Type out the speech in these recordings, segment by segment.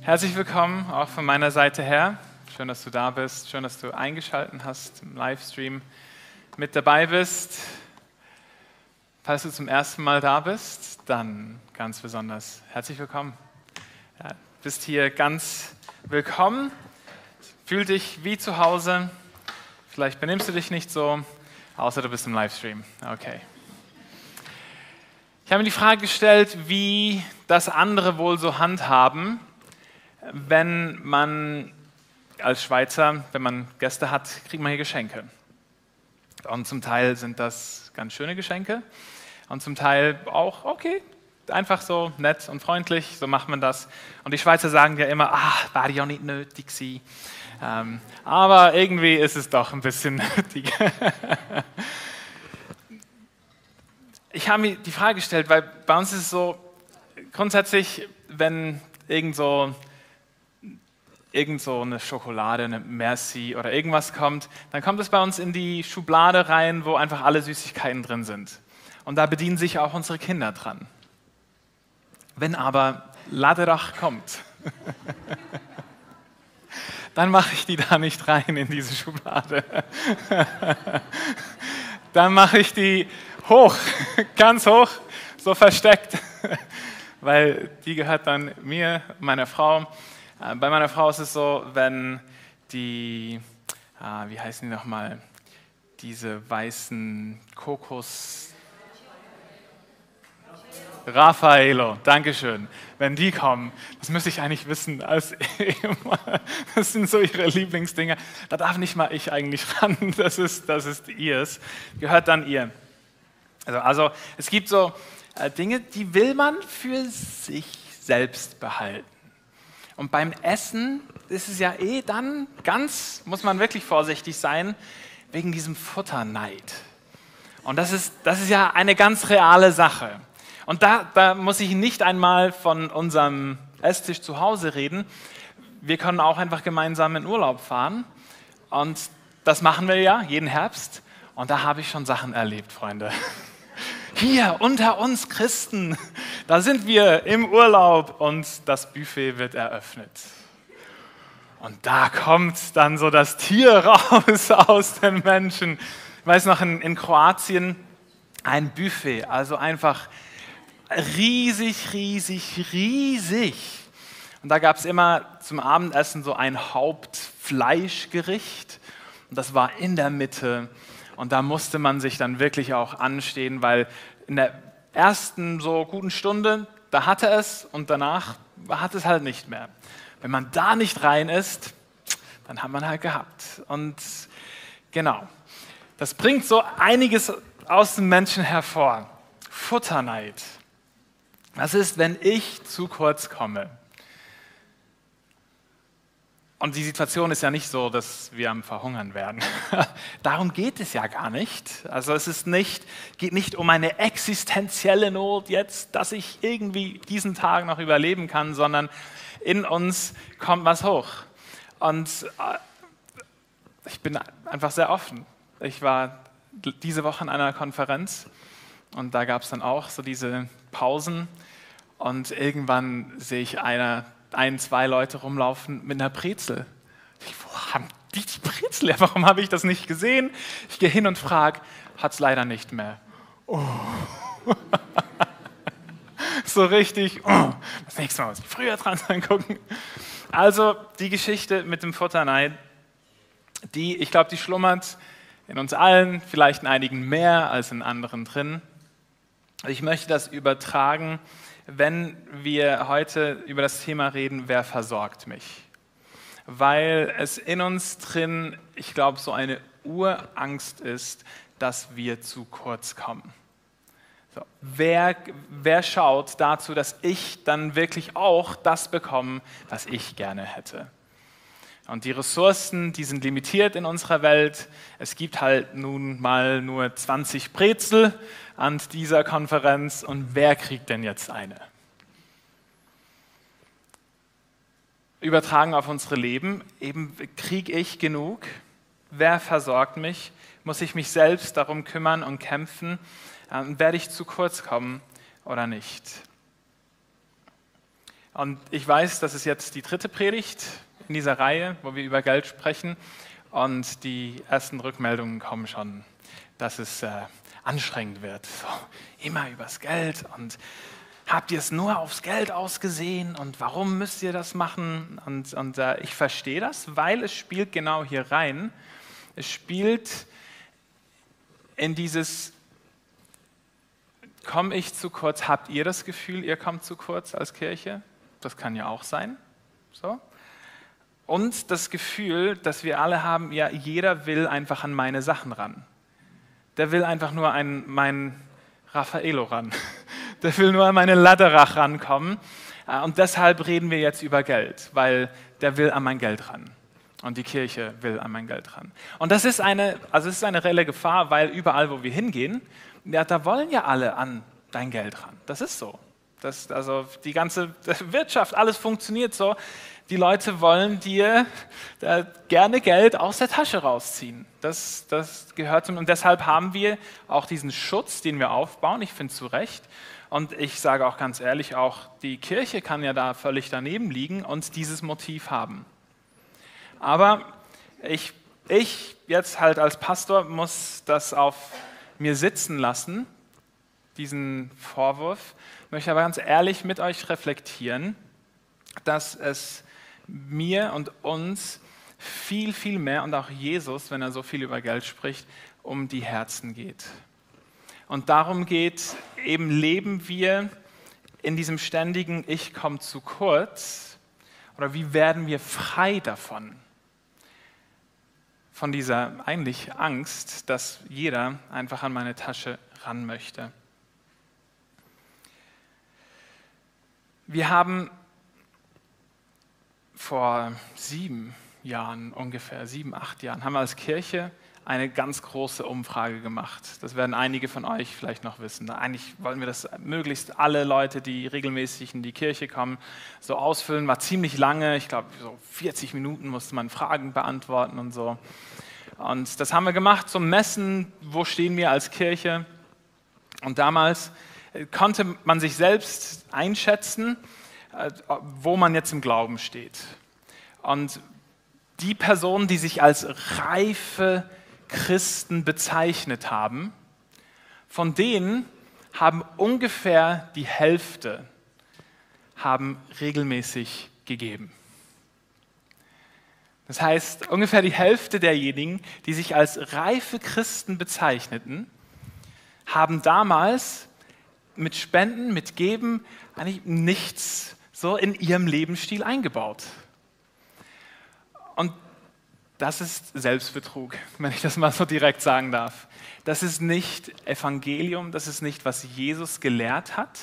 Herzlich willkommen auch von meiner Seite her. Schön, dass du da bist. Schön, dass du eingeschaltet hast im Livestream mit dabei bist. Falls du zum ersten Mal da bist, dann ganz besonders herzlich willkommen. Ja, bist hier ganz willkommen. Fühl dich wie zu Hause. Vielleicht benimmst du dich nicht so, außer du bist im Livestream. Okay. Ich habe mir die Frage gestellt, wie das andere wohl so handhaben, wenn man als Schweizer, wenn man Gäste hat, kriegt man hier Geschenke. Und zum Teil sind das ganz schöne Geschenke und zum Teil auch, okay, einfach so nett und freundlich, so macht man das. Und die Schweizer sagen ja immer, ah, war ja nicht nötig gewesen. Ähm, aber irgendwie ist es doch ein bisschen nötig. ich habe mir die Frage gestellt, weil bei uns ist es so, grundsätzlich, wenn irgend so irgend so eine Schokolade, eine Merci oder irgendwas kommt, dann kommt es bei uns in die Schublade rein, wo einfach alle Süßigkeiten drin sind. Und da bedienen sich auch unsere Kinder dran. Wenn aber Laderach kommt, dann mache ich die da nicht rein in diese Schublade. dann mache ich die hoch, ganz hoch, so versteckt, weil die gehört dann mir, meiner Frau. Äh, bei meiner Frau ist es so, wenn die, ah, wie heißen die nochmal, diese weißen Kokos. Raffaello, Dankeschön. Wenn die kommen, das müsste ich eigentlich wissen, als das sind so ihre Lieblingsdinge. Da darf nicht mal ich eigentlich ran, das ist, das ist ihrs, gehört dann ihr. Also, also es gibt so äh, Dinge, die will man für sich selbst behalten. Und beim Essen ist es ja eh dann ganz, muss man wirklich vorsichtig sein, wegen diesem Futterneid. Und das ist, das ist ja eine ganz reale Sache. Und da, da muss ich nicht einmal von unserem Esstisch zu Hause reden. Wir können auch einfach gemeinsam in Urlaub fahren. Und das machen wir ja jeden Herbst. Und da habe ich schon Sachen erlebt, Freunde. Hier unter uns Christen, da sind wir im Urlaub und das Buffet wird eröffnet. Und da kommt dann so das Tier raus aus den Menschen. Ich weiß noch, in, in Kroatien ein Buffet, also einfach riesig, riesig, riesig. Und da gab es immer zum Abendessen so ein Hauptfleischgericht. Und das war in der Mitte. Und da musste man sich dann wirklich auch anstehen, weil in der ersten so guten Stunde, da hatte es und danach hat es halt nicht mehr. Wenn man da nicht rein ist, dann hat man halt gehabt. Und genau, das bringt so einiges aus dem Menschen hervor. Futterneid. Was ist, wenn ich zu kurz komme? Und die Situation ist ja nicht so, dass wir am Verhungern werden. Darum geht es ja gar nicht. Also es ist nicht, geht nicht um eine existenzielle Not jetzt, dass ich irgendwie diesen Tag noch überleben kann, sondern in uns kommt was hoch. Und äh, ich bin einfach sehr offen. Ich war diese Woche in einer Konferenz und da gab es dann auch so diese Pausen und irgendwann sehe ich einer ein, zwei Leute rumlaufen mit einer Brezel. Wo haben die die Brezel? Warum habe ich das nicht gesehen? Ich gehe hin und frage, hat es leider nicht mehr. Oh. so richtig, oh. das nächste Mal muss ich früher dran sein gucken. Also die Geschichte mit dem Futterneid, die, ich glaube, die schlummert in uns allen, vielleicht in einigen mehr als in anderen drin. Ich möchte das übertragen wenn wir heute über das Thema reden, wer versorgt mich? Weil es in uns drin, ich glaube, so eine Urangst ist, dass wir zu kurz kommen. So, wer, wer schaut dazu, dass ich dann wirklich auch das bekomme, was ich gerne hätte? Und die Ressourcen, die sind limitiert in unserer Welt. Es gibt halt nun mal nur 20 Brezel an dieser Konferenz. Und wer kriegt denn jetzt eine? Übertragen auf unsere Leben, eben kriege ich genug? Wer versorgt mich? Muss ich mich selbst darum kümmern und kämpfen? Ähm, werde ich zu kurz kommen oder nicht? Und ich weiß, das ist jetzt die dritte Predigt in dieser Reihe, wo wir über Geld sprechen. Und die ersten Rückmeldungen kommen schon, dass es äh, anstrengend wird. So, immer übers Geld und habt ihr es nur aufs Geld ausgesehen und warum müsst ihr das machen? Und, und äh, ich verstehe das, weil es spielt genau hier rein. Es spielt in dieses, komme ich zu kurz? Habt ihr das Gefühl, ihr kommt zu kurz als Kirche? Das kann ja auch sein. So. Und das Gefühl, dass wir alle haben, ja, jeder will einfach an meine Sachen ran. Der will einfach nur an mein Raffaello ran. Der will nur an meine Ladderach rankommen. Äh, und deshalb reden wir jetzt über Geld, weil der will an mein Geld ran. Und die Kirche will an mein Geld ran. Und das ist eine, also es ist eine reelle Gefahr, weil überall, wo wir hingehen, ja, da wollen ja alle an dein Geld ran. Das ist so. Das, also die ganze Wirtschaft, alles funktioniert so. Die Leute wollen dir gerne Geld aus der Tasche rausziehen. Das, das gehört und deshalb haben wir auch diesen Schutz, den wir aufbauen. Ich finde zu Recht. Und ich sage auch ganz ehrlich, auch die Kirche kann ja da völlig daneben liegen und dieses Motiv haben. Aber ich, ich jetzt halt als Pastor muss das auf mir sitzen lassen, diesen Vorwurf, möchte aber ganz ehrlich mit euch reflektieren, dass es mir und uns viel, viel mehr und auch Jesus, wenn er so viel über Geld spricht, um die Herzen geht. Und darum geht, eben leben wir in diesem ständigen Ich komme zu kurz oder wie werden wir frei davon? Von dieser eigentlich Angst, dass jeder einfach an meine Tasche ran möchte. Wir haben vor sieben Jahren, ungefähr sieben, acht Jahren, haben wir als Kirche eine ganz große Umfrage gemacht. Das werden einige von euch vielleicht noch wissen. Eigentlich wollen wir das möglichst alle Leute, die regelmäßig in die Kirche kommen, so ausfüllen. War ziemlich lange, ich glaube so 40 Minuten musste man Fragen beantworten und so. Und das haben wir gemacht zum Messen, wo stehen wir als Kirche. Und damals konnte man sich selbst einschätzen, äh, wo man jetzt im Glauben steht. Und die Personen, die sich als reife Christen bezeichnet haben, von denen haben ungefähr die Hälfte haben regelmäßig gegeben. Das heißt, ungefähr die Hälfte derjenigen, die sich als reife Christen bezeichneten, haben damals mit Spenden, mit Geben eigentlich nichts so in ihrem Lebensstil eingebaut. Und das ist Selbstbetrug, wenn ich das mal so direkt sagen darf. Das ist nicht Evangelium, das ist nicht, was Jesus gelehrt hat.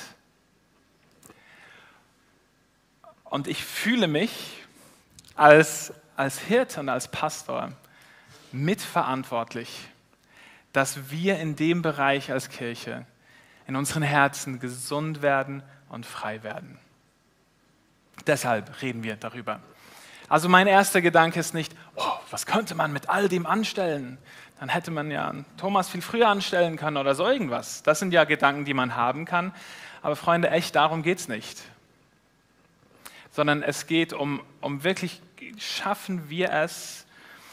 Und ich fühle mich als, als Hirte und als Pastor mitverantwortlich, dass wir in dem Bereich als Kirche in unseren Herzen gesund werden und frei werden. Deshalb reden wir darüber. Also mein erster Gedanke ist nicht, oh, was könnte man mit all dem anstellen? Dann hätte man ja Thomas viel früher anstellen können oder so irgendwas. Das sind ja Gedanken, die man haben kann. Aber Freunde, echt darum geht es nicht. Sondern es geht um, um wirklich, schaffen wir es,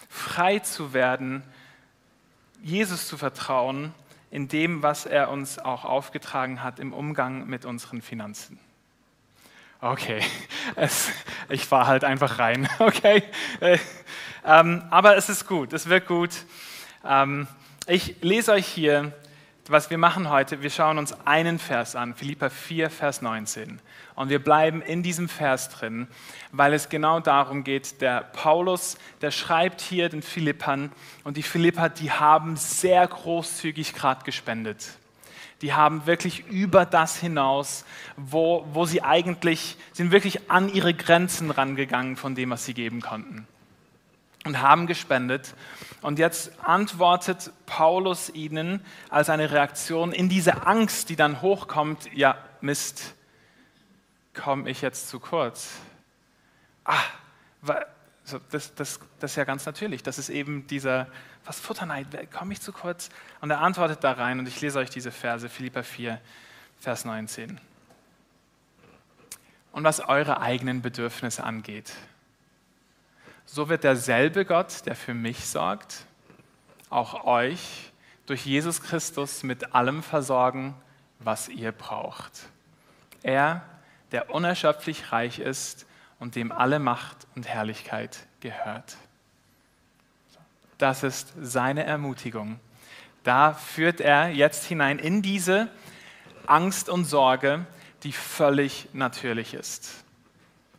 frei zu werden, Jesus zu vertrauen in dem, was er uns auch aufgetragen hat im Umgang mit unseren Finanzen. Okay, es, ich fahre halt einfach rein, okay. Äh, ähm, aber es ist gut, es wird gut. Ähm, ich lese euch hier was wir machen heute, wir schauen uns einen Vers an, Philippa 4, Vers 19. Und wir bleiben in diesem Vers drin, weil es genau darum geht, der Paulus, der schreibt hier den Philippern und die Philipper, die haben sehr großzügig gerade gespendet. Die haben wirklich über das hinaus, wo, wo sie eigentlich, sind wirklich an ihre Grenzen rangegangen von dem, was sie geben konnten und haben gespendet. Und jetzt antwortet Paulus ihnen als eine Reaktion in diese Angst, die dann hochkommt, ja, Mist, komme ich jetzt zu kurz? Ah, das, das, das ist ja ganz natürlich. Das ist eben dieser, was Futterneid, komme ich zu kurz? Und er antwortet da rein und ich lese euch diese Verse, Philippa 4, Vers 19. und was eure eigenen Bedürfnisse angeht. So wird derselbe Gott, der für mich sorgt, auch euch durch Jesus Christus mit allem versorgen, was ihr braucht. Er, der unerschöpflich reich ist und dem alle Macht und Herrlichkeit gehört. Das ist seine Ermutigung. Da führt er jetzt hinein in diese Angst und Sorge, die völlig natürlich ist,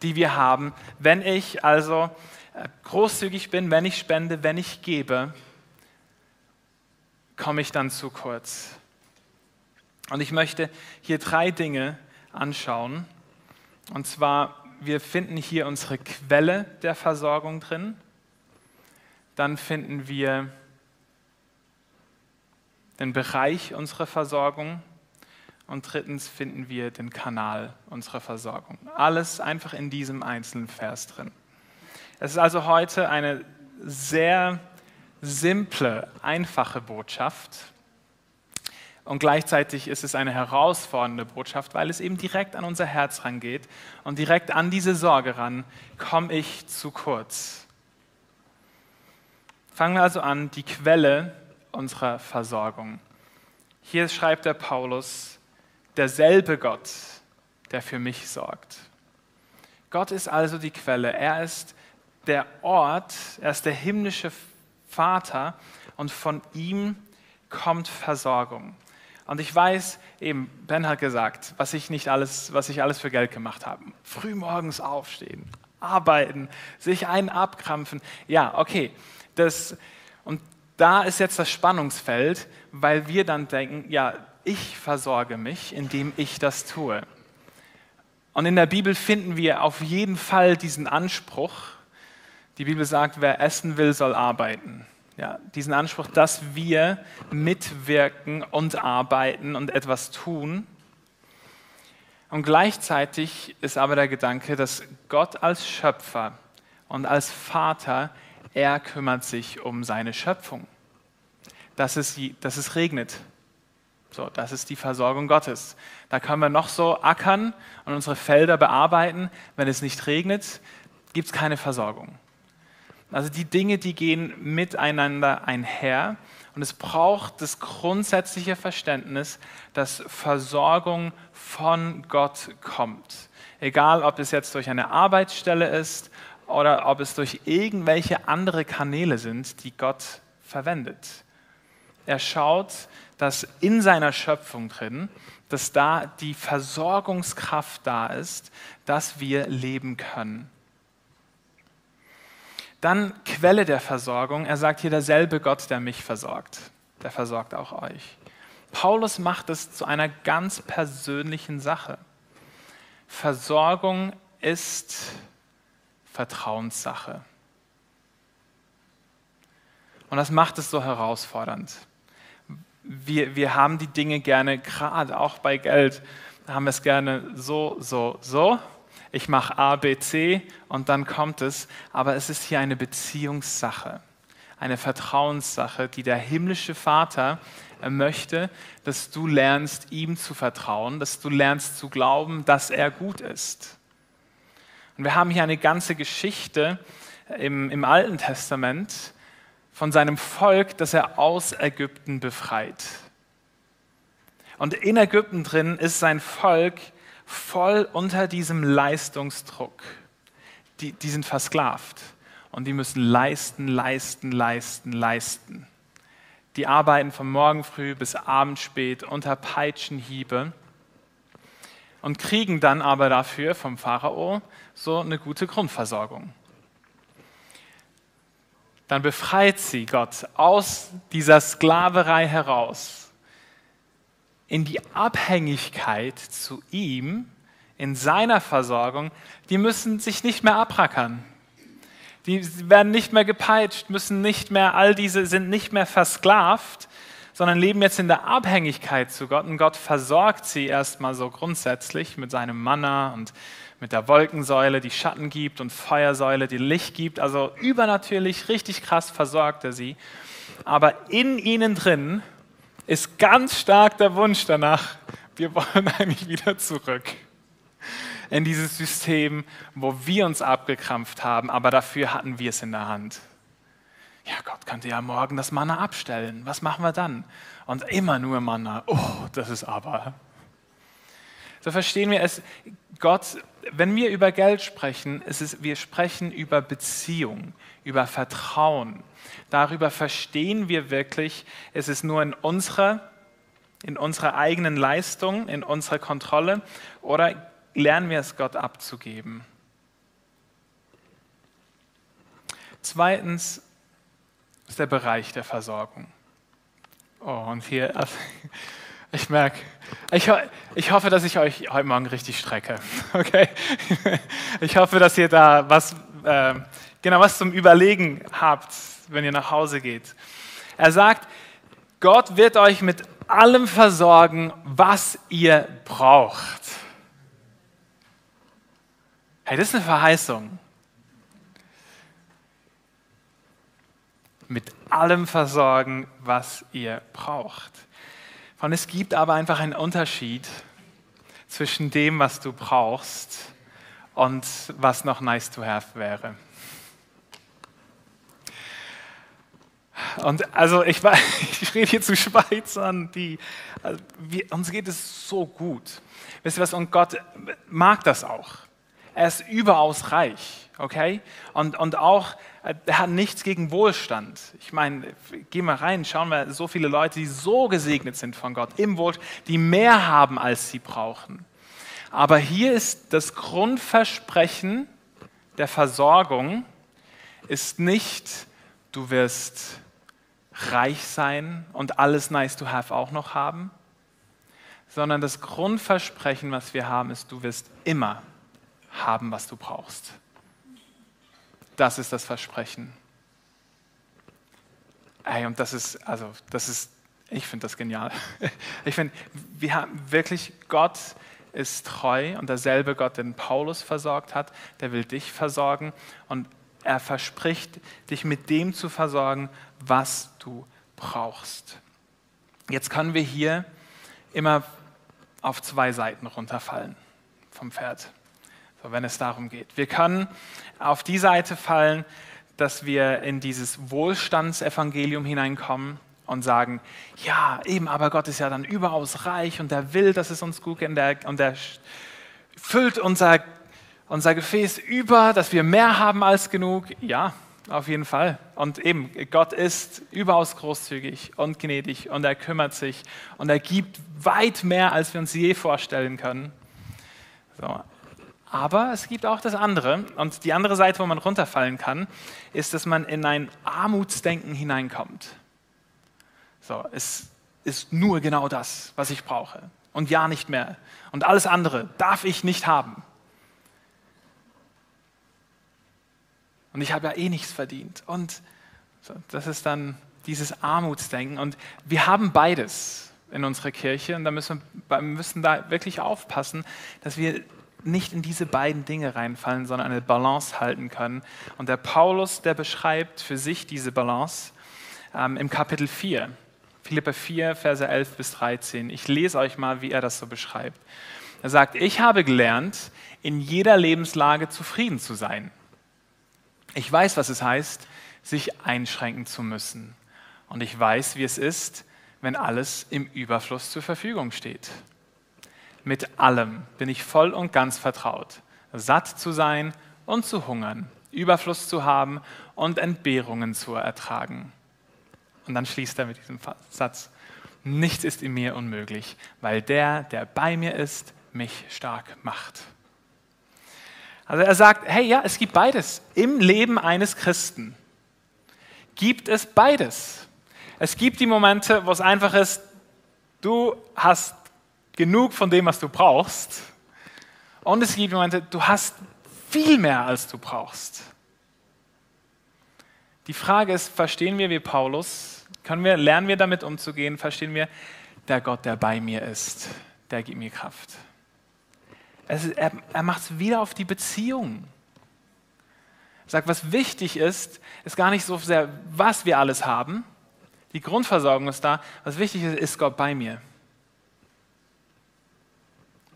die wir haben. Wenn ich also äh, großzügig bin, wenn ich spende, wenn ich gebe, komme ich dann zu kurz. Und ich möchte hier drei Dinge anschauen. Und zwar, wir finden hier unsere Quelle der Versorgung drin. Dann finden wir den Bereich unserer Versorgung. Und drittens finden wir den Kanal unserer Versorgung. Alles einfach in diesem einzelnen Vers drin. Es ist also heute eine sehr simple, einfache Botschaft. Und gleichzeitig ist es eine herausfordernde Botschaft, weil es eben direkt an unser Herz rangeht und direkt an diese Sorge ran, komme ich zu kurz. Fangen wir also an, die Quelle unserer Versorgung. Hier schreibt der Paulus, derselbe Gott, der für mich sorgt. Gott ist also die Quelle. Er ist der Ort, er ist der himmlische Vater und von ihm kommt Versorgung. Und ich weiß, eben, Ben hat gesagt, was ich nicht alles, was ich alles für Geld gemacht habe. Frühmorgens aufstehen, arbeiten, sich einen abkrampfen. Ja, okay. Das, und da ist jetzt das Spannungsfeld, weil wir dann denken, ja, ich versorge mich, indem ich das tue. Und in der Bibel finden wir auf jeden Fall diesen Anspruch. Die Bibel sagt, wer essen will, soll arbeiten. Ja, diesen Anspruch, dass wir mitwirken und arbeiten und etwas tun. Und gleichzeitig ist aber der Gedanke, dass Gott als Schöpfer und als Vater, er kümmert sich um seine Schöpfung. Dass es, dass es regnet. So, das ist die Versorgung Gottes. Da können wir noch so ackern und unsere Felder bearbeiten. Wenn es nicht regnet, gibt es keine Versorgung. Also die Dinge, die gehen miteinander einher. Und es braucht das grundsätzliche Verständnis, dass Versorgung von Gott kommt. Egal, ob es jetzt durch eine Arbeitsstelle ist oder ob es durch irgendwelche andere Kanäle sind, die Gott verwendet. Er schaut, dass in seiner Schöpfung drin, dass da die Versorgungskraft da ist, dass wir leben können. Dann Quelle der Versorgung. Er sagt hier derselbe Gott, der mich versorgt. Der versorgt auch euch. Paulus macht es zu einer ganz persönlichen Sache. Versorgung ist Vertrauenssache. Und das macht es so herausfordernd. Wir, wir haben die Dinge gerne, gerade auch bei Geld, haben wir es gerne so, so, so ich mache A, B, C und dann kommt es. Aber es ist hier eine Beziehungssache, eine Vertrauenssache, die der himmlische Vater möchte, dass du lernst, ihm zu vertrauen, dass du lernst zu glauben, dass er gut ist. Und wir haben hier eine ganze Geschichte im, im Alten Testament von seinem Volk, das er aus Ägypten befreit. Und in Ägypten drin ist sein Volk voll unter diesem Leistungsdruck. Die, die sind versklavt und die müssen leisten, leisten, leisten, leisten. Die arbeiten von morgen früh bis abend spät unter Peitschenhiebe und kriegen dann aber dafür vom Pharao so eine gute Grundversorgung. Dann befreit sie Gott aus dieser Sklaverei heraus in die Abhängigkeit zu ihm, in seiner Versorgung, die müssen sich nicht mehr abrackern. Die werden nicht mehr gepeitscht, müssen nicht mehr, all diese sind nicht mehr versklavt, sondern leben jetzt in der Abhängigkeit zu Gott. Und Gott versorgt sie erstmal so grundsätzlich mit seinem Manna und mit der Wolkensäule, die Schatten gibt und Feuersäule, die Licht gibt. Also übernatürlich, richtig krass versorgt er sie. Aber in ihnen drin ist ganz stark der Wunsch danach, wir wollen eigentlich wieder zurück. in dieses System, wo wir uns abgekrampft haben, aber dafür hatten wir es in der Hand. Ja, Gott könnte ja morgen das Manna abstellen. Was machen wir dann? Und immer nur Manna. Oh, das ist aber. So verstehen wir es. Gott, wenn wir über Geld sprechen, ist es, wir sprechen über Beziehung, über Vertrauen. Darüber verstehen wir wirklich, es ist nur in unserer, in unserer eigenen Leistung, in unserer Kontrolle oder lernen wir es Gott abzugeben. Zweitens ist der Bereich der Versorgung. Oh, und hier, ich merke, ich, ich, hoffe, dass ich euch heute Morgen richtig strecke. Okay? Ich hoffe, dass ihr da was, äh, genau was zum Überlegen habt, wenn ihr nach Hause geht. Er sagt, Gott wird euch mit allem versorgen, was ihr braucht. Hey, das ist eine Verheißung. Mit allem versorgen, was ihr braucht. Und es gibt aber einfach einen Unterschied zwischen dem, was du brauchst und was noch nice to have wäre. Und also ich, ich rede hier zu Schweizern, die, also wir, uns geht es so gut. Wisst ihr was? Und Gott mag das auch. Er ist überaus reich, okay? Und, und auch, er hat nichts gegen Wohlstand. Ich meine, geh mal rein, schauen wir, so viele Leute, die so gesegnet sind von Gott im Wohlstand, die mehr haben, als sie brauchen. Aber hier ist das Grundversprechen der Versorgung, ist nicht, du wirst reich sein und alles nice to have auch noch haben, sondern das Grundversprechen, was wir haben, ist, du wirst immer haben, was du brauchst. Das ist das Versprechen. Ey, und das ist, also, das ist, ich finde das genial. Ich finde, wir haben wirklich, Gott ist treu und derselbe Gott, den Paulus versorgt hat, der will dich versorgen und er verspricht, dich mit dem zu versorgen, was du brauchst. Jetzt können wir hier immer auf zwei Seiten runterfallen vom Pferd so, wenn es darum geht. Wir können auf die Seite fallen, dass wir in dieses Wohlstandsevangelium hineinkommen und sagen, ja, eben, aber Gott ist ja dann überaus reich und er will, dass es uns gut geht und er, und er füllt unser, unser Gefäß über, dass wir mehr haben als genug. Ja, auf jeden Fall. Und eben, Gott ist überaus großzügig und gnädig und er kümmert sich und er gibt weit mehr, als wir uns je vorstellen können. So. Aber es gibt auch das andere. Und die andere Seite, wo man runterfallen kann, ist, dass man in ein Armutsdenken hineinkommt. So, es ist nur genau das, was ich brauche. Und ja, nicht mehr. Und alles andere darf ich nicht haben. Und ich habe ja eh nichts verdient. Und so, das ist dann dieses Armutsdenken. Und wir haben beides in unserer Kirche. Und da müssen wir müssen da wirklich aufpassen, dass wir nicht in diese beiden Dinge reinfallen, sondern eine Balance halten können. Und der Paulus, der beschreibt für sich diese Balance ähm, im Kapitel 4, Philippa 4, Verse 11 bis 13. Ich lese euch mal, wie er das so beschreibt. Er sagt, ich habe gelernt, in jeder Lebenslage zufrieden zu sein. Ich weiß, was es heißt, sich einschränken zu müssen. Und ich weiß, wie es ist, wenn alles im Überfluss zur Verfügung steht. Mit allem bin ich voll und ganz vertraut, satt zu sein und zu hungern, Überfluss zu haben und Entbehrungen zu ertragen. Und dann schließt er mit diesem Satz, nichts ist in mir unmöglich, weil der, der bei mir ist, mich stark macht. Also er sagt, hey ja, es gibt beides. Im Leben eines Christen gibt es beides. Es gibt die Momente, wo es einfach ist, du hast genug von dem, was du brauchst. Und es gibt Momente, du hast viel mehr, als du brauchst. Die Frage ist, verstehen wir wie Paulus? Können wir, lernen wir damit umzugehen? Verstehen wir, der Gott, der bei mir ist, der gibt mir Kraft. Es, er, er macht es wieder auf die Beziehung. Er sagt, was wichtig ist, ist gar nicht so sehr, was wir alles haben. Die Grundversorgung ist da. Was wichtig ist, ist Gott bei mir.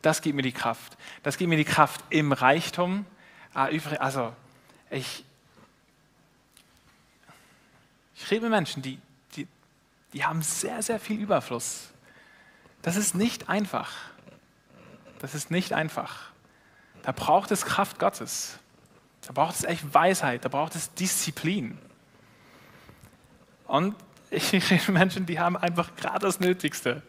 Das gibt mir die Kraft. Das gibt mir die Kraft im Reichtum. Ah, also, ich, ich rede mit Menschen, die, die, die haben sehr, sehr viel Überfluss. Das ist nicht einfach. Das ist nicht einfach. Da braucht es Kraft Gottes. Da braucht es echt Weisheit, da braucht es Disziplin. Und ich rede mit Menschen, die haben einfach gerade das Nötigste.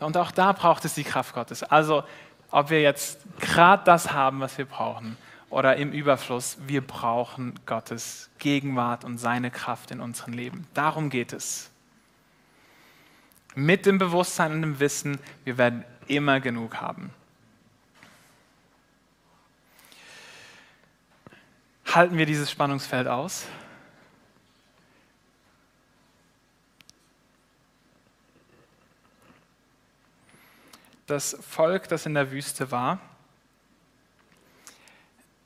Und auch da braucht es die Kraft Gottes. Also, ob wir jetzt gerade das haben, was wir brauchen, oder im Überfluss, wir brauchen Gottes Gegenwart und seine Kraft in unserem Leben. Darum geht es. Mit dem Bewusstsein und dem Wissen, wir werden immer genug haben. Halten wir dieses Spannungsfeld aus? Das Volk, das in der Wüste war,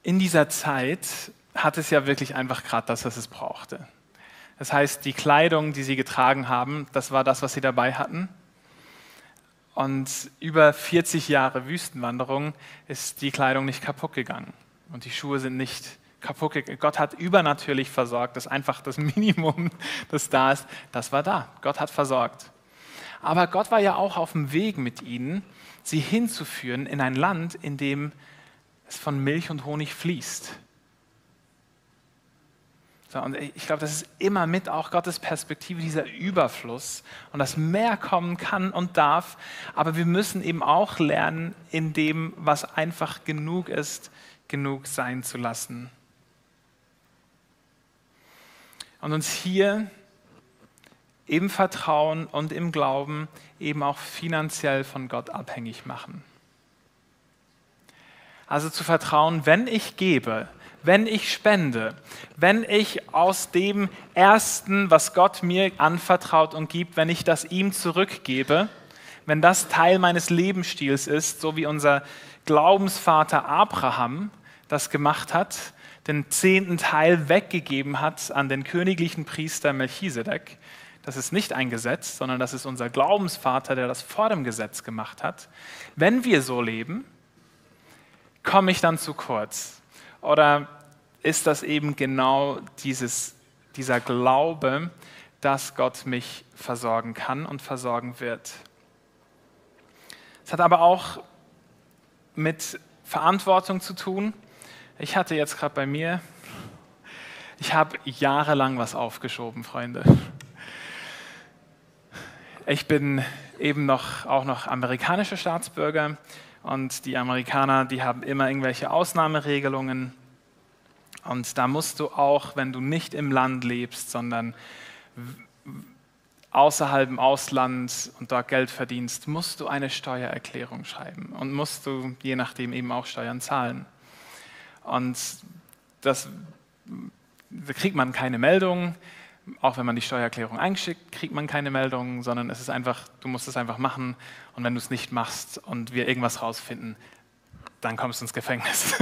in dieser Zeit hat es ja wirklich einfach gerade das, was es brauchte. Das heißt, die Kleidung, die sie getragen haben, das war das, was sie dabei hatten. Und über 40 Jahre Wüstenwanderung ist die Kleidung nicht kaputt gegangen und die Schuhe sind nicht kaputt gegangen. Gott hat übernatürlich versorgt, das ist einfach das Minimum, das da ist, das war da. Gott hat versorgt. Aber Gott war ja auch auf dem Weg mit ihnen, sie hinzuführen in ein Land, in dem es von Milch und Honig fließt. So, und ich glaube, das ist immer mit auch Gottes Perspektive, dieser Überfluss und dass mehr kommen kann und darf. Aber wir müssen eben auch lernen, in dem, was einfach genug ist, genug sein zu lassen. Und uns hier im Vertrauen und im Glauben eben auch finanziell von Gott abhängig machen. Also zu vertrauen, wenn ich gebe, wenn ich spende, wenn ich aus dem Ersten, was Gott mir anvertraut und gibt, wenn ich das ihm zurückgebe, wenn das Teil meines Lebensstils ist, so wie unser Glaubensvater Abraham das gemacht hat, den zehnten Teil weggegeben hat an den königlichen Priester Melchisedek. Das ist nicht ein Gesetz, sondern das ist unser Glaubensvater, der das vor dem Gesetz gemacht hat. Wenn wir so leben, komme ich dann zu kurz? Oder ist das eben genau dieses, dieser Glaube, dass Gott mich versorgen kann und versorgen wird? Es hat aber auch mit Verantwortung zu tun. Ich hatte jetzt gerade bei mir, ich habe jahrelang was aufgeschoben, Freunde. Ich bin eben noch auch noch amerikanischer Staatsbürger und die Amerikaner, die haben immer irgendwelche Ausnahmeregelungen. Und da musst du auch, wenn du nicht im Land lebst, sondern außerhalb im Ausland und dort Geld verdienst, musst du eine Steuererklärung schreiben und musst du je nachdem eben auch Steuern zahlen. Und das da kriegt man keine Meldung, auch wenn man die Steuererklärung einschickt, kriegt man keine Meldung, sondern es ist einfach, du musst es einfach machen und wenn du es nicht machst und wir irgendwas rausfinden, dann kommst du ins Gefängnis.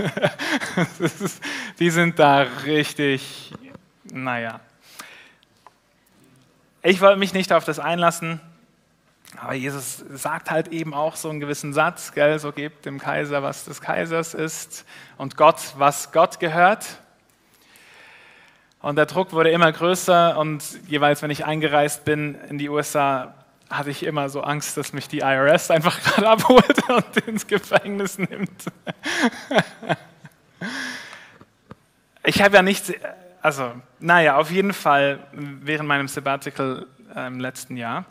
ist, die sind da richtig, naja. Ich wollte mich nicht auf das einlassen, aber Jesus sagt halt eben auch so einen gewissen Satz, gell, so gebt dem Kaiser, was des Kaisers ist und Gott, was Gott gehört. Und der Druck wurde immer größer und jeweils, wenn ich eingereist bin in die USA, hatte ich immer so Angst, dass mich die IRS einfach gerade abholt und ins Gefängnis nimmt. ich habe ja nichts, also naja, auf jeden Fall während meinem Sabbatical äh, im letzten Jahr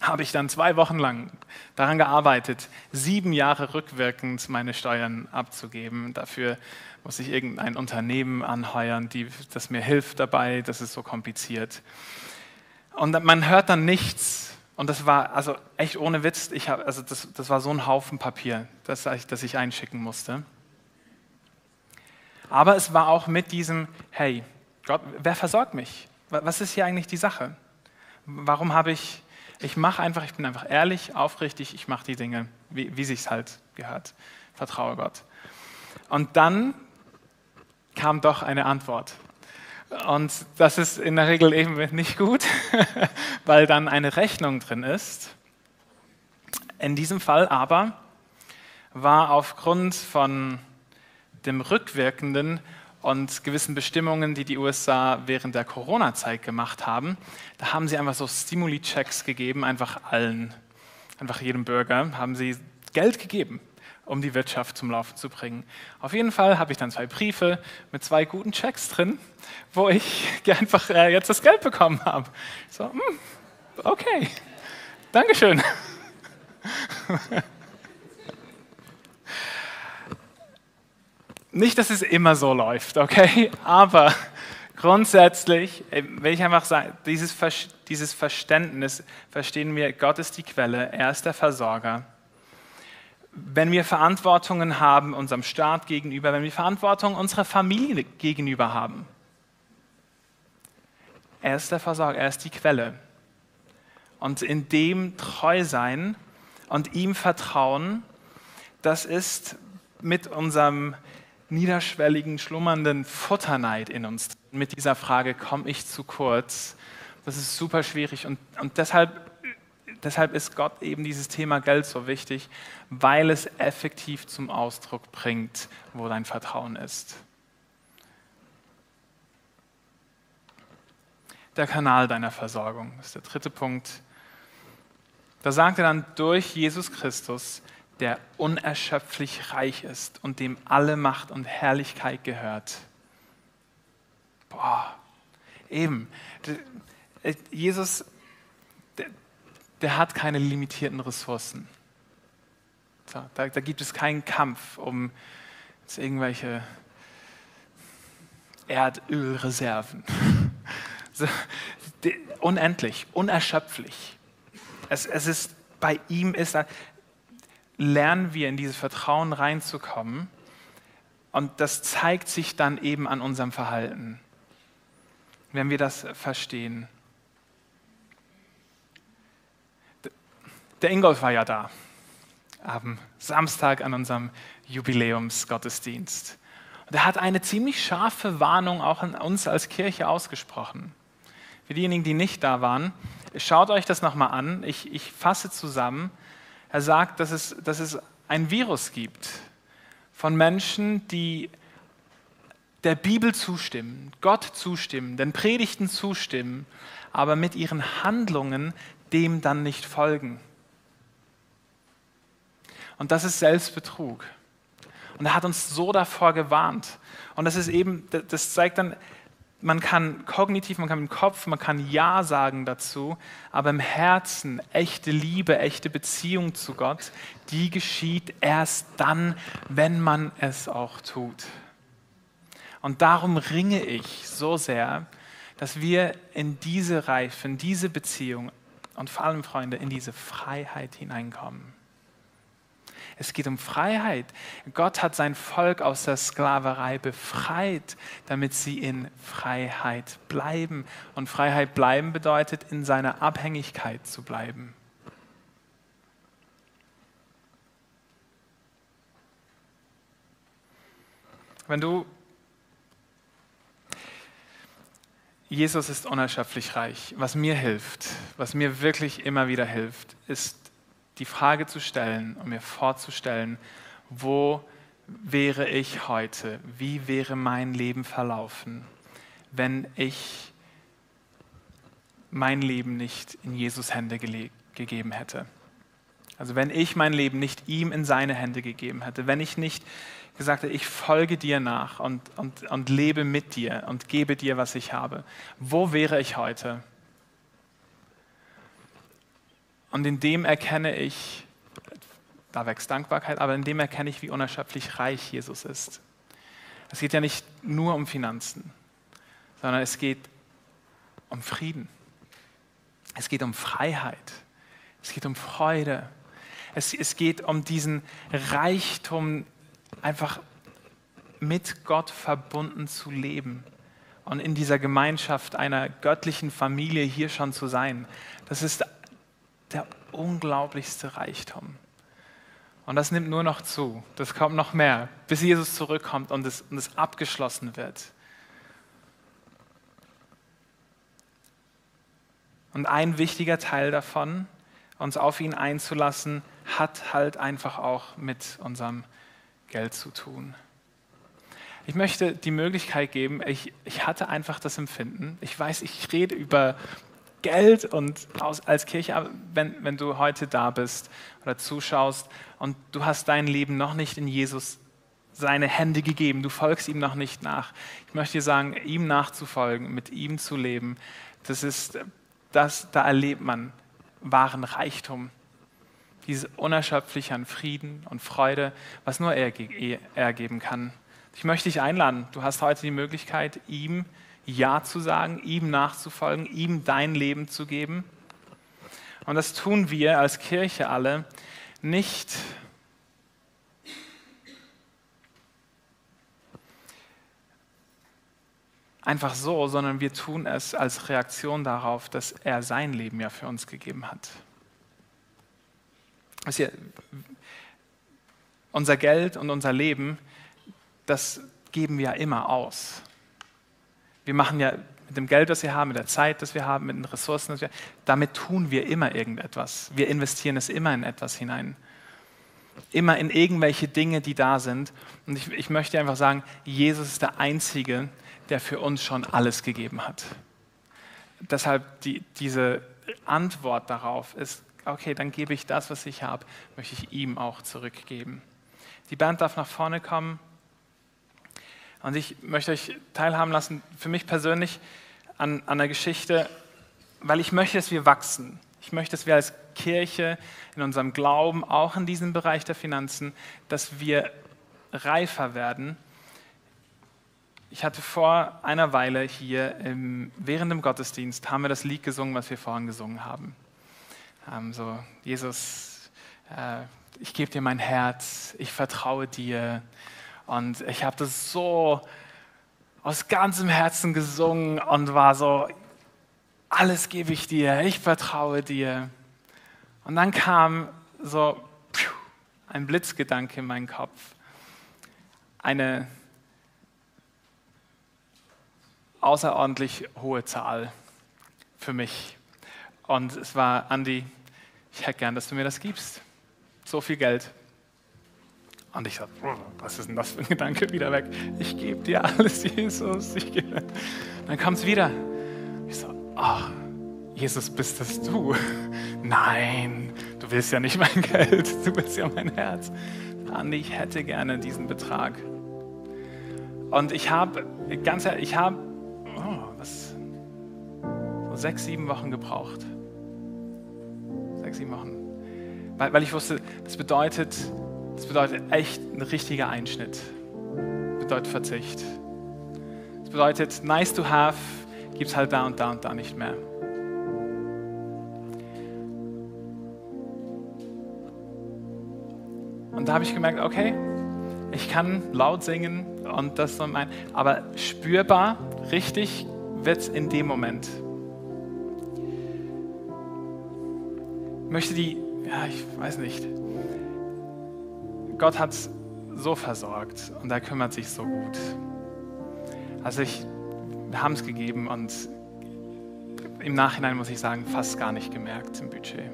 habe ich dann zwei Wochen lang daran gearbeitet, sieben Jahre rückwirkend meine Steuern abzugeben. Dafür muss ich irgendein Unternehmen anheuern, die, das mir hilft dabei, das ist so kompliziert. Und man hört dann nichts. Und das war also echt ohne Witz, ich hab, also das, das war so ein Haufen Papier, das ich, das ich einschicken musste. Aber es war auch mit diesem, hey, Gott, wer versorgt mich? Was ist hier eigentlich die Sache? Warum habe ich, ich mache einfach, ich bin einfach ehrlich, aufrichtig, ich mache die Dinge, wie, wie sich es halt gehört. Vertraue Gott. Und dann kam doch eine Antwort. Und das ist in der Regel eben nicht gut, weil dann eine Rechnung drin ist. In diesem Fall aber war aufgrund von dem rückwirkenden und gewissen Bestimmungen, die die USA während der Corona-Zeit gemacht haben, da haben sie einfach so Stimuli-Checks gegeben, einfach allen, einfach jedem Bürger, haben sie Geld gegeben, um die Wirtschaft zum Laufen zu bringen. Auf jeden Fall habe ich dann zwei Briefe mit zwei guten Checks drin, wo ich einfach äh, jetzt das Geld bekommen habe. So, hm, okay, Dankeschön. Nicht, dass es immer so läuft, okay? Aber grundsätzlich äh, will ich einfach sagen, dieses, dieses Verständnis verstehen wir, Gott ist die Quelle, er ist der Versorger. Wenn wir Verantwortungen haben unserem Staat gegenüber, wenn wir Verantwortung unserer Familie gegenüber haben, er ist der Versorger, er ist die Quelle. Und in dem treu sein und ihm vertrauen, das ist mit unserem niederschwelligen, schlummernden Futterneid in uns. Mit dieser Frage, komme ich zu kurz? Das ist super schwierig und, und deshalb, deshalb ist Gott eben dieses Thema Geld so wichtig, weil es effektiv zum Ausdruck bringt, wo dein Vertrauen ist. Der Kanal deiner Versorgung ist der dritte Punkt. Da sagt er dann, durch Jesus Christus der unerschöpflich reich ist und dem alle Macht und Herrlichkeit gehört. Boah, eben. Äh, Jesus, der hat keine limitierten Ressourcen. So, da, da, gibt es keinen Kampf um irgendwelche Erdölreserven. So, unendlich, unerschöpflich. Es, es ist bei ihm ist lernen wir in dieses Vertrauen reinzukommen und das zeigt sich dann eben an unserem Verhalten, wenn wir das verstehen. Der Ingolf war ja da, am Samstag an unserem Jubiläumsgottesdienst. Und er hat eine ziemlich scharfe Warnung auch an uns als Kirche ausgesprochen. Für diejenigen, die nicht da waren, schaut euch das nochmal an. Ich, ich fasse zusammen. Er sagt, dass es, dass es ein Virus gibt von Menschen, die der Bibel zustimmen, Gott zustimmen, den Predigten zustimmen, aber mit ihren Handlungen dem dann nicht folgen. Und das ist Selbstbetrug. Und er hat uns so davor gewarnt. Und das ist eben, das zeigt dann, man kann kognitiv, man kann im Kopf, man kann Ja sagen dazu, aber im Herzen echte Liebe, echte Beziehung zu Gott, die geschieht erst dann, wenn man es auch tut. Und darum ringe ich so sehr, dass wir in diese Reife, in diese Beziehung und vor allem, Freunde, in diese Freiheit hineinkommen. Es geht um Freiheit. Gott hat sein Volk aus der Sklaverei befreit, damit sie in Freiheit bleiben. Und Freiheit bleiben bedeutet, in seiner Abhängigkeit zu bleiben. Wenn du Jesus ist unerschöpflich reich. Was mir hilft, was mir wirklich immer wieder hilft, ist die Frage zu stellen und mir vorzustellen, wo wäre ich heute? Wie wäre mein Leben verlaufen, wenn ich mein Leben nicht in Jesus Hände gegeben hätte? Also wenn ich mein Leben nicht ihm in seine Hände gegeben hätte, wenn ich nicht gesagt hätte, ich folge dir nach und, und, und lebe mit dir und gebe dir, was ich habe, wo wäre ich heute? Und in dem erkenne ich, da wächst Dankbarkeit, aber in dem erkenne ich, wie unerschöpflich reich Jesus ist. Es geht ja nicht nur um Finanzen, sondern es geht um Frieden. Es geht um Freiheit. Es geht um Freude. Es, es geht um diesen Reichtum, einfach mit Gott verbunden zu leben und in dieser Gemeinschaft einer göttlichen Familie hier schon zu sein. Das ist der unglaublichste Reichtum. Und das nimmt nur noch zu. Das kommt noch mehr, bis Jesus zurückkommt und es, und es abgeschlossen wird. Und ein wichtiger Teil davon, uns auf ihn einzulassen, hat halt einfach auch mit unserem Geld zu tun. Ich möchte die Möglichkeit geben, ich, ich hatte einfach das Empfinden, ich weiß, ich rede über Geld und aus, als Kirche, wenn, wenn du heute da bist oder zuschaust und du hast dein Leben noch nicht in Jesus seine Hände gegeben, du folgst ihm noch nicht nach. Ich möchte dir sagen, ihm nachzufolgen, mit ihm zu leben, das ist, das, da erlebt man wahren Reichtum. Dieses unerschöpfliche an Frieden und Freude, was nur er, er geben kann. Ich möchte dich einladen. Du hast heute die Möglichkeit, ihm Ja zu sagen, ihm nachzufolgen, ihm dein Leben zu geben. Und das tun wir als Kirche alle nicht einfach so, sondern wir tun es als Reaktion darauf, dass er sein Leben ja für uns gegeben hat. Also unser Geld und unser Leben, das geben wir ja immer aus. Wir machen ja mit dem Geld, das wir haben, mit der Zeit, das wir haben, mit den Ressourcen, wir, damit tun wir immer irgendetwas. Wir investieren es immer in etwas hinein. Immer in irgendwelche Dinge, die da sind. Und ich, ich möchte einfach sagen, Jesus ist der Einzige, der für uns schon alles gegeben hat. Deshalb die, diese Antwort darauf ist, okay, dann gebe ich das, was ich habe, möchte ich ihm auch zurückgeben. Die Band darf nach vorne kommen. Und ich möchte euch teilhaben lassen, für mich persönlich, an, an einer Geschichte, weil ich möchte, dass wir wachsen. Ich möchte, dass wir als Kirche in unserem Glauben, auch in diesem Bereich der Finanzen, dass wir reifer werden ich hatte vor einer Weile hier im, während dem Gottesdienst haben wir das Lied gesungen, was wir vorhin gesungen haben. Ähm, so, Jesus, äh, ich gebe dir mein Herz, ich vertraue dir. Und ich habe das so aus ganzem Herzen gesungen und war so, alles gebe ich dir, ich vertraue dir. Und dann kam so ein Blitzgedanke in meinen Kopf. Eine außerordentlich hohe Zahl für mich. Und es war, Andi, ich hätte gern, dass du mir das gibst. So viel Geld. Und ich sagte, was ist denn das für ein Gedanke? Wieder weg. Ich gebe dir alles, Jesus. Dann kam es wieder. Ich so, ach, Jesus, bist das du? Nein, du willst ja nicht mein Geld, du willst ja mein Herz. Andi, ich hätte gerne diesen Betrag. Und ich habe, ganz ehrlich, ich habe so sechs, sieben Wochen gebraucht. Sechs, sieben Wochen. Weil, weil ich wusste, das bedeutet, das bedeutet echt ein richtiger Einschnitt. Das bedeutet Verzicht. Das bedeutet, nice to have gibt es halt da und da und da nicht mehr. Und da habe ich gemerkt, okay, ich kann laut singen und das so mein, aber spürbar, richtig wird es in dem Moment. möchte die, ja, ich weiß nicht. Gott hat so versorgt und er kümmert sich so gut. Also ich, wir haben es gegeben und im Nachhinein muss ich sagen, fast gar nicht gemerkt im Budget.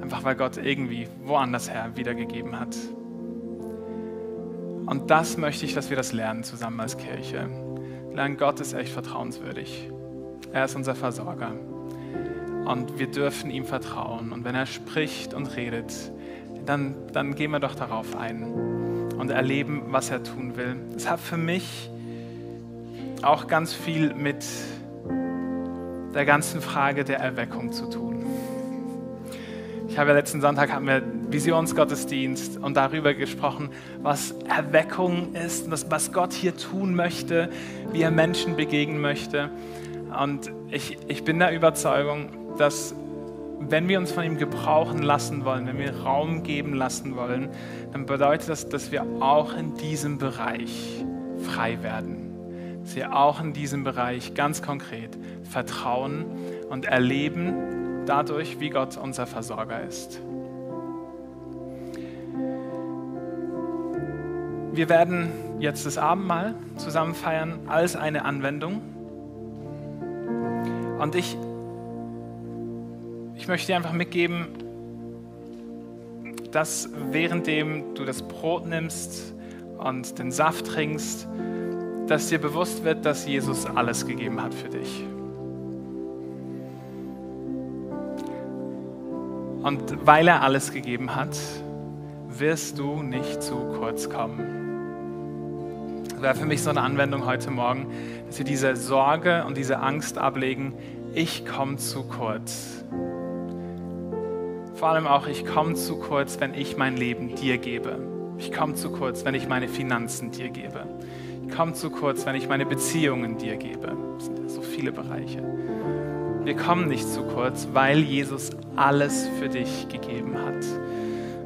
Einfach weil Gott irgendwie woanders her wiedergegeben hat. Und das möchte ich, dass wir das lernen zusammen als Kirche. Lernen, Gott ist echt vertrauenswürdig. Er ist unser Versorger und wir dürfen ihm vertrauen. Und wenn er spricht und redet, dann, dann gehen wir doch darauf ein und erleben, was er tun will. Es hat für mich auch ganz viel mit der ganzen Frage der Erweckung zu tun. Ich habe ja letzten Sonntag haben wir Visionsgottesdienst und darüber gesprochen, was Erweckung ist, was, Gott hier tun möchte, wie er Menschen begegnen möchte. Und ich, ich bin der Überzeugung, dass wenn wir uns von ihm gebrauchen lassen wollen, wenn wir Raum geben lassen wollen, dann bedeutet das, dass wir auch in diesem Bereich frei werden. Dass wir auch in diesem Bereich ganz konkret vertrauen und erleben dadurch, wie Gott unser Versorger ist. Wir werden jetzt das Abendmahl zusammen feiern als eine Anwendung. Und ich ich möchte dir einfach mitgeben, dass währenddem du das Brot nimmst und den Saft trinkst, dass dir bewusst wird, dass Jesus alles gegeben hat für dich. Und weil er alles gegeben hat, wirst du nicht zu kurz kommen. Das wäre für mich so eine Anwendung heute Morgen, dass wir diese Sorge und diese Angst ablegen, ich komme zu kurz. Vor allem auch, ich komme zu kurz, wenn ich mein Leben dir gebe. Ich komme zu kurz, wenn ich meine Finanzen dir gebe. Ich komme zu kurz, wenn ich meine Beziehungen dir gebe. Das sind ja so viele Bereiche. Wir kommen nicht zu kurz, weil Jesus alles für dich gegeben hat.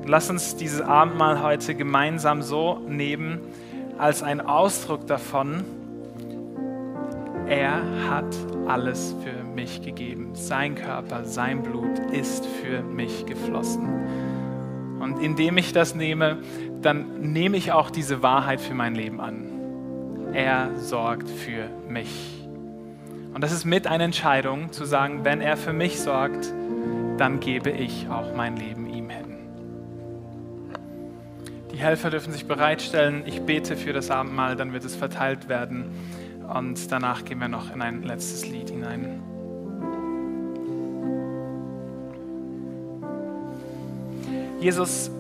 Und lass uns dieses Abendmahl heute gemeinsam so nehmen, als ein Ausdruck davon, er hat alles für mich gegeben. Sein Körper, sein Blut ist für mich geflossen. Und indem ich das nehme, dann nehme ich auch diese Wahrheit für mein Leben an. Er sorgt für mich. Und das ist mit einer Entscheidung zu sagen, wenn er für mich sorgt, dann gebe ich auch mein Leben ihm hin. Die Helfer dürfen sich bereitstellen. Ich bete für das Abendmahl, dann wird es verteilt werden. Und danach gehen wir noch in ein letztes Lied hinein. Jesus,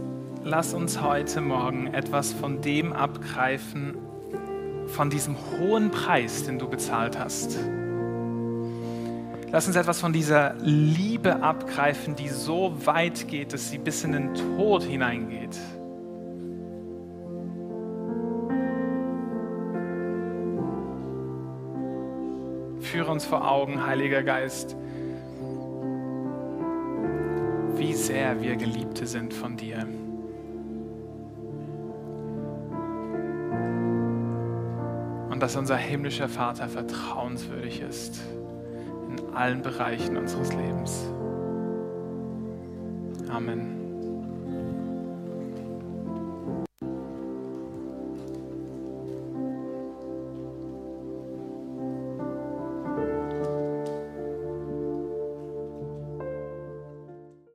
lass uns heute Morgen etwas von dem abgreifen, von diesem hohen Preis, den du bezahlt hast. Lass uns etwas von dieser Liebe abgreifen, die so weit geht, dass sie bis in den Tod hineingeht. Führe uns vor Augen, Heiliger Geist, sehr wir Geliebte sind von dir. Und dass unser himmlischer Vater vertrauenswürdig ist allen Bereichen unseres Lebens. Amen.